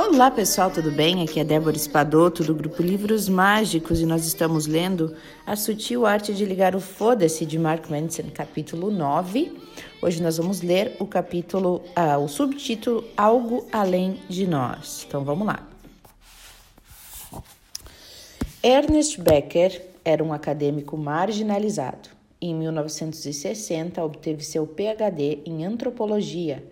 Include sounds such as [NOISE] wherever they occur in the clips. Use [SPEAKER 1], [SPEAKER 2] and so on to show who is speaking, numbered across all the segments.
[SPEAKER 1] Olá pessoal, tudo bem? Aqui é Débora Espadoto do grupo Livros Mágicos e nós estamos lendo A Sutil Arte de Ligar o Foda-se de Mark Manson, capítulo 9. Hoje nós vamos ler o capítulo, ah, o subtítulo Algo Além de Nós. Então vamos lá. Ernest Becker era um acadêmico marginalizado. Em 1960 obteve seu PhD em antropologia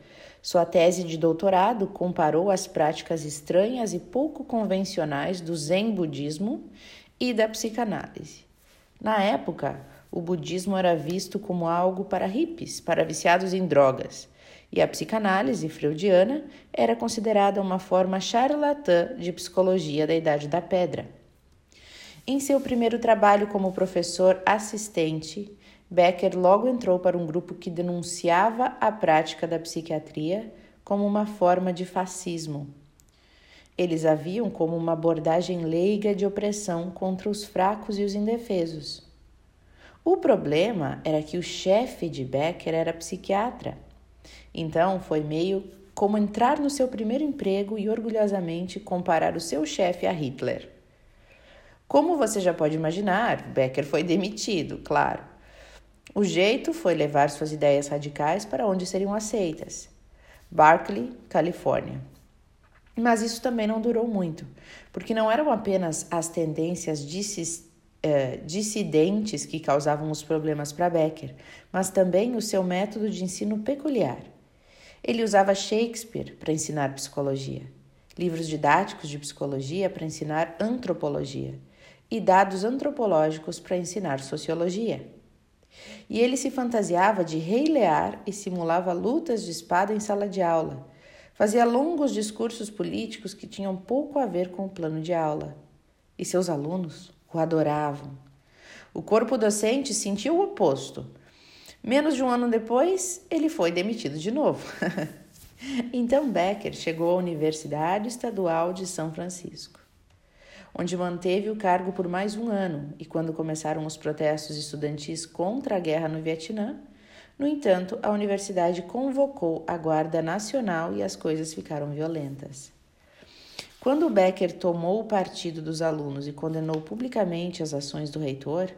[SPEAKER 1] sua tese de doutorado comparou as práticas estranhas e pouco convencionais do Zen budismo e da psicanálise. Na época, o budismo era visto como algo para hippies, para viciados em drogas, e a psicanálise freudiana era considerada uma forma charlatã de psicologia da Idade da Pedra. Em seu primeiro trabalho como professor assistente, Becker logo entrou para um grupo que denunciava a prática da psiquiatria como uma forma de fascismo. Eles a viam como uma abordagem leiga de opressão contra os fracos e os indefesos. O problema era que o chefe de Becker era psiquiatra. Então foi meio como entrar no seu primeiro emprego e orgulhosamente comparar o seu chefe a Hitler. Como você já pode imaginar, Becker foi demitido, claro. O jeito foi levar suas ideias radicais para onde seriam aceitas. Berkeley, Califórnia. Mas isso também não durou muito, porque não eram apenas as tendências eh, dissidentes que causavam os problemas para Becker, mas também o seu método de ensino peculiar. Ele usava Shakespeare para ensinar psicologia, livros didáticos de psicologia para ensinar antropologia e dados antropológicos para ensinar sociologia. E ele se fantasiava de rei Lear e simulava lutas de espada em sala de aula. Fazia longos discursos políticos que tinham pouco a ver com o plano de aula. E seus alunos o adoravam. O corpo docente sentiu o oposto. Menos de um ano depois, ele foi demitido de novo. [LAUGHS] então Becker chegou à Universidade Estadual de São Francisco onde manteve o cargo por mais um ano e quando começaram os protestos estudantis contra a guerra no Vietnã. No entanto, a universidade convocou a Guarda Nacional e as coisas ficaram violentas. Quando Becker tomou o partido dos alunos e condenou publicamente as ações do reitor,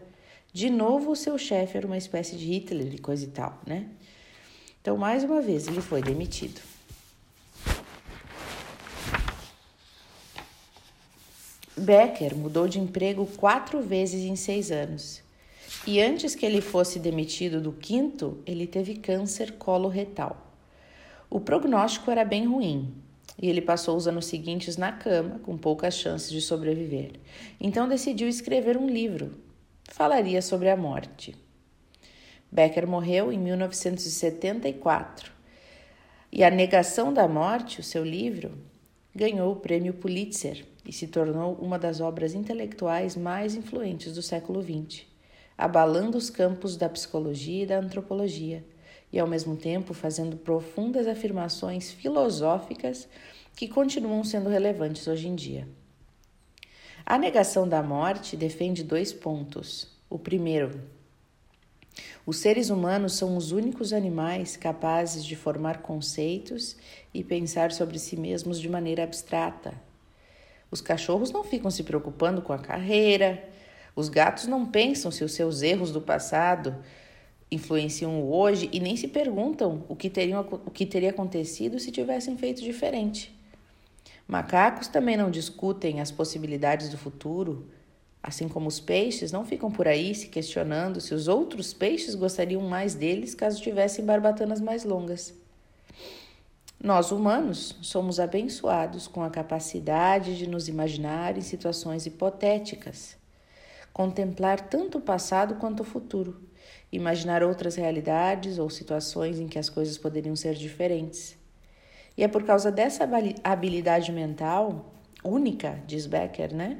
[SPEAKER 1] de novo o seu chefe era uma espécie de Hitler e coisa e tal, né? Então, mais uma vez, ele foi demitido. Becker mudou de emprego quatro vezes em seis anos. E antes que ele fosse demitido do quinto, ele teve câncer coloretal. O prognóstico era bem ruim e ele passou os anos seguintes na cama, com poucas chances de sobreviver. Então decidiu escrever um livro. Falaria sobre a morte. Becker morreu em 1974 e A Negação da Morte, o seu livro, ganhou o prêmio Pulitzer e se tornou uma das obras intelectuais mais influentes do século XX, abalando os campos da psicologia e da antropologia, e ao mesmo tempo fazendo profundas afirmações filosóficas que continuam sendo relevantes hoje em dia. A negação da morte defende dois pontos. O primeiro, os seres humanos são os únicos animais capazes de formar conceitos e pensar sobre si mesmos de maneira abstrata, os cachorros não ficam se preocupando com a carreira, os gatos não pensam se os seus erros do passado influenciam o hoje e nem se perguntam o que, teriam, o que teria acontecido se tivessem feito diferente. Macacos também não discutem as possibilidades do futuro, assim como os peixes não ficam por aí se questionando se os outros peixes gostariam mais deles caso tivessem barbatanas mais longas. Nós, humanos, somos abençoados com a capacidade de nos imaginar em situações hipotéticas, contemplar tanto o passado quanto o futuro, imaginar outras realidades ou situações em que as coisas poderiam ser diferentes. E é por causa dessa habilidade mental única, diz Becker, né,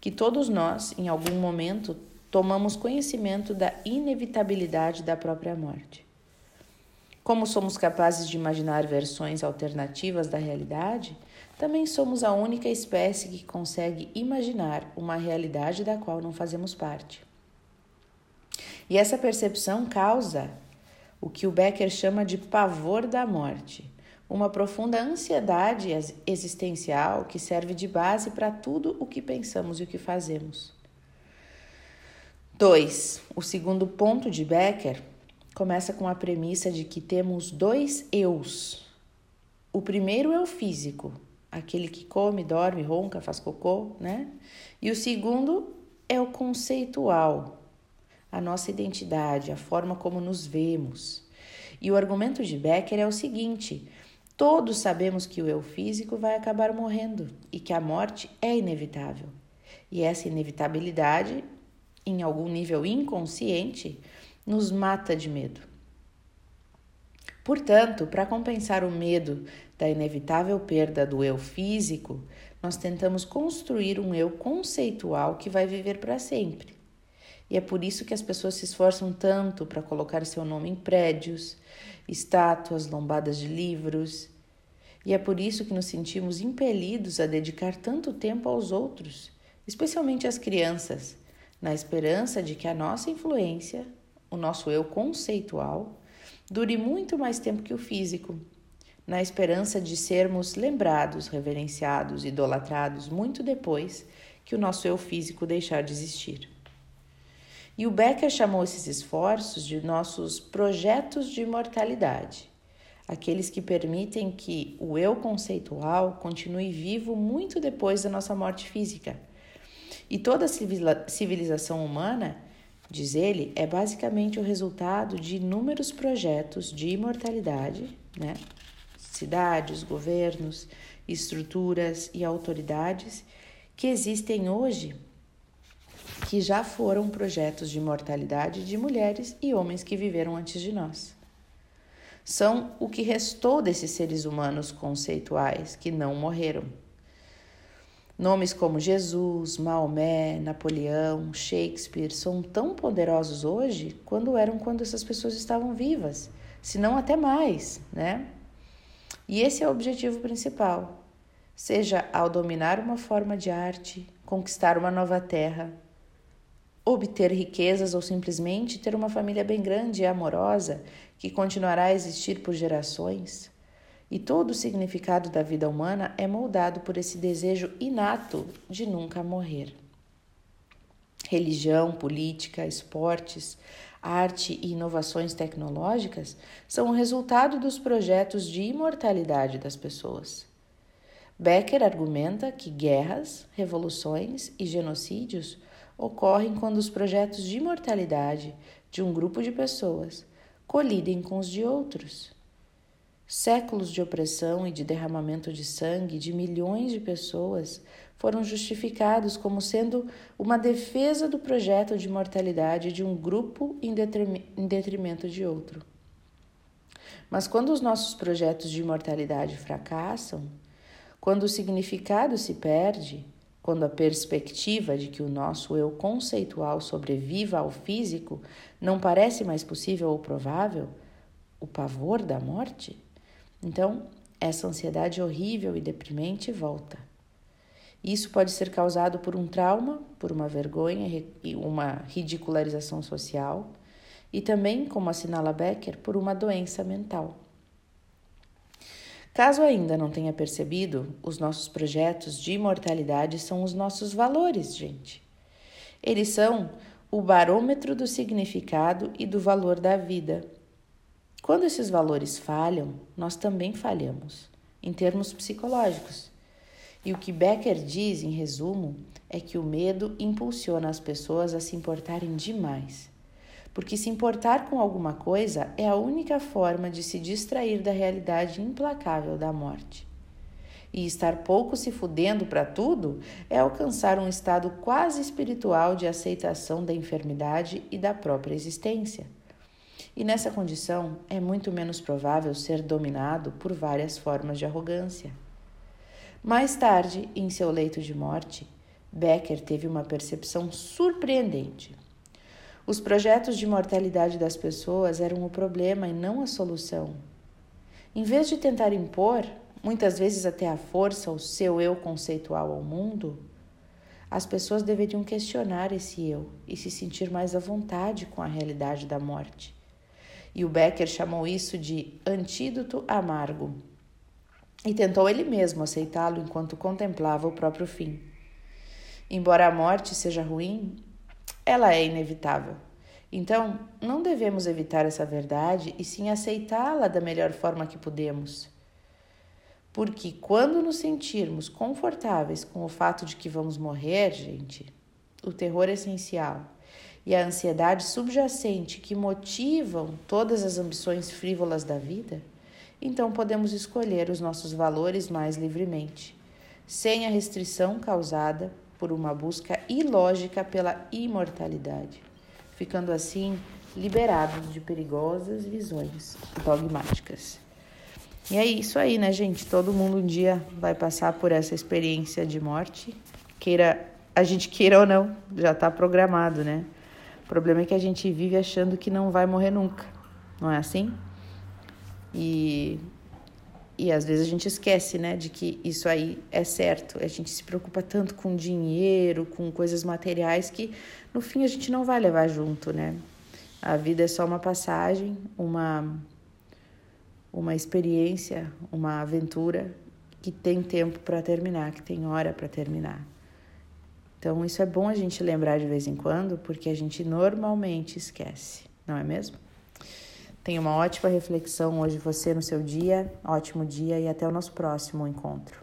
[SPEAKER 1] que todos nós, em algum momento, tomamos conhecimento da inevitabilidade da própria morte. Como somos capazes de imaginar versões alternativas da realidade, também somos a única espécie que consegue imaginar uma realidade da qual não fazemos parte. E essa percepção causa o que o Becker chama de pavor da morte, uma profunda ansiedade existencial que serve de base para tudo o que pensamos e o que fazemos. 2. O segundo ponto de Becker começa com a premissa de que temos dois eus. O primeiro é o físico, aquele que come, dorme, ronca, faz cocô, né? E o segundo é o conceitual, a nossa identidade, a forma como nos vemos. E o argumento de Becker é o seguinte: todos sabemos que o eu físico vai acabar morrendo e que a morte é inevitável. E essa inevitabilidade, em algum nível inconsciente, nos mata de medo. Portanto, para compensar o medo da inevitável perda do eu físico, nós tentamos construir um eu conceitual que vai viver para sempre. E é por isso que as pessoas se esforçam tanto para colocar seu nome em prédios, estátuas, lombadas de livros. E é por isso que nos sentimos impelidos a dedicar tanto tempo aos outros, especialmente às crianças, na esperança de que a nossa influência, o nosso eu conceitual, dure muito mais tempo que o físico na esperança de sermos lembrados, reverenciados, idolatrados muito depois que o nosso eu físico deixar de existir. E o Becker chamou esses esforços de nossos projetos de imortalidade, aqueles que permitem que o eu conceitual continue vivo muito depois da nossa morte física. E toda civilização humana, diz ele, é basicamente o resultado de inúmeros projetos de imortalidade, né? cidades, governos, estruturas e autoridades que existem hoje, que já foram projetos de imortalidade de mulheres e homens que viveram antes de nós. São o que restou desses seres humanos conceituais que não morreram. Nomes como Jesus, Maomé, Napoleão, Shakespeare são tão poderosos hoje quando eram quando essas pessoas estavam vivas, se não até mais, né? E esse é o objetivo principal, seja ao dominar uma forma de arte, conquistar uma nova terra, obter riquezas ou simplesmente ter uma família bem grande e amorosa que continuará a existir por gerações. E todo o significado da vida humana é moldado por esse desejo inato de nunca morrer. Religião, política, esportes, arte e inovações tecnológicas são o resultado dos projetos de imortalidade das pessoas. Becker argumenta que guerras, revoluções e genocídios ocorrem quando os projetos de imortalidade de um grupo de pessoas colidem com os de outros. Séculos de opressão e de derramamento de sangue de milhões de pessoas foram justificados como sendo uma defesa do projeto de mortalidade de um grupo em detrimento de outro. Mas quando os nossos projetos de imortalidade fracassam, quando o significado se perde, quando a perspectiva de que o nosso eu conceitual sobreviva ao físico não parece mais possível ou provável, o pavor da morte, então essa ansiedade horrível e deprimente volta. Isso pode ser causado por um trauma, por uma vergonha e uma ridicularização social, e também, como assinala Becker, por uma doença mental. Caso ainda não tenha percebido, os nossos projetos de imortalidade são os nossos valores, gente. Eles são o barômetro do significado e do valor da vida. Quando esses valores falham, nós também falhamos, em termos psicológicos. E o que Becker diz, em resumo, é que o medo impulsiona as pessoas a se importarem demais. Porque se importar com alguma coisa é a única forma de se distrair da realidade implacável da morte. E estar pouco se fudendo para tudo é alcançar um estado quase espiritual de aceitação da enfermidade e da própria existência. E nessa condição é muito menos provável ser dominado por várias formas de arrogância. Mais tarde, em seu leito de morte, Becker teve uma percepção surpreendente. Os projetos de mortalidade das pessoas eram o problema e não a solução. Em vez de tentar impor, muitas vezes até à força, o seu eu conceitual ao mundo, as pessoas deveriam questionar esse eu e se sentir mais à vontade com a realidade da morte. E o Becker chamou isso de antídoto amargo e tentou ele mesmo aceitá-lo enquanto contemplava o próprio fim. Embora a morte seja ruim, ela é inevitável. Então, não devemos evitar essa verdade e sim aceitá-la da melhor forma que podemos. Porque quando nos sentirmos confortáveis com o fato de que vamos morrer, gente, o terror essencial e a ansiedade subjacente que motivam todas as ambições frívolas da vida, então podemos escolher os nossos valores mais livremente, sem a restrição causada por uma busca ilógica pela imortalidade, ficando assim liberados de perigosas visões dogmáticas. E é isso aí, né, gente? Todo mundo um dia vai passar por essa experiência de morte, queira a gente queira ou não, já está programado, né? Problema é que a gente vive achando que não vai morrer nunca, não é assim? E, e às vezes a gente esquece, né, de que isso aí é certo. A gente se preocupa tanto com dinheiro, com coisas materiais, que no fim a gente não vai levar junto, né? A vida é só uma passagem, uma, uma experiência, uma aventura que tem tempo para terminar, que tem hora para terminar. Então, isso é bom a gente lembrar de vez em quando, porque a gente normalmente esquece, não é mesmo? Tenha uma ótima reflexão hoje você no seu dia, ótimo dia e até o nosso próximo encontro.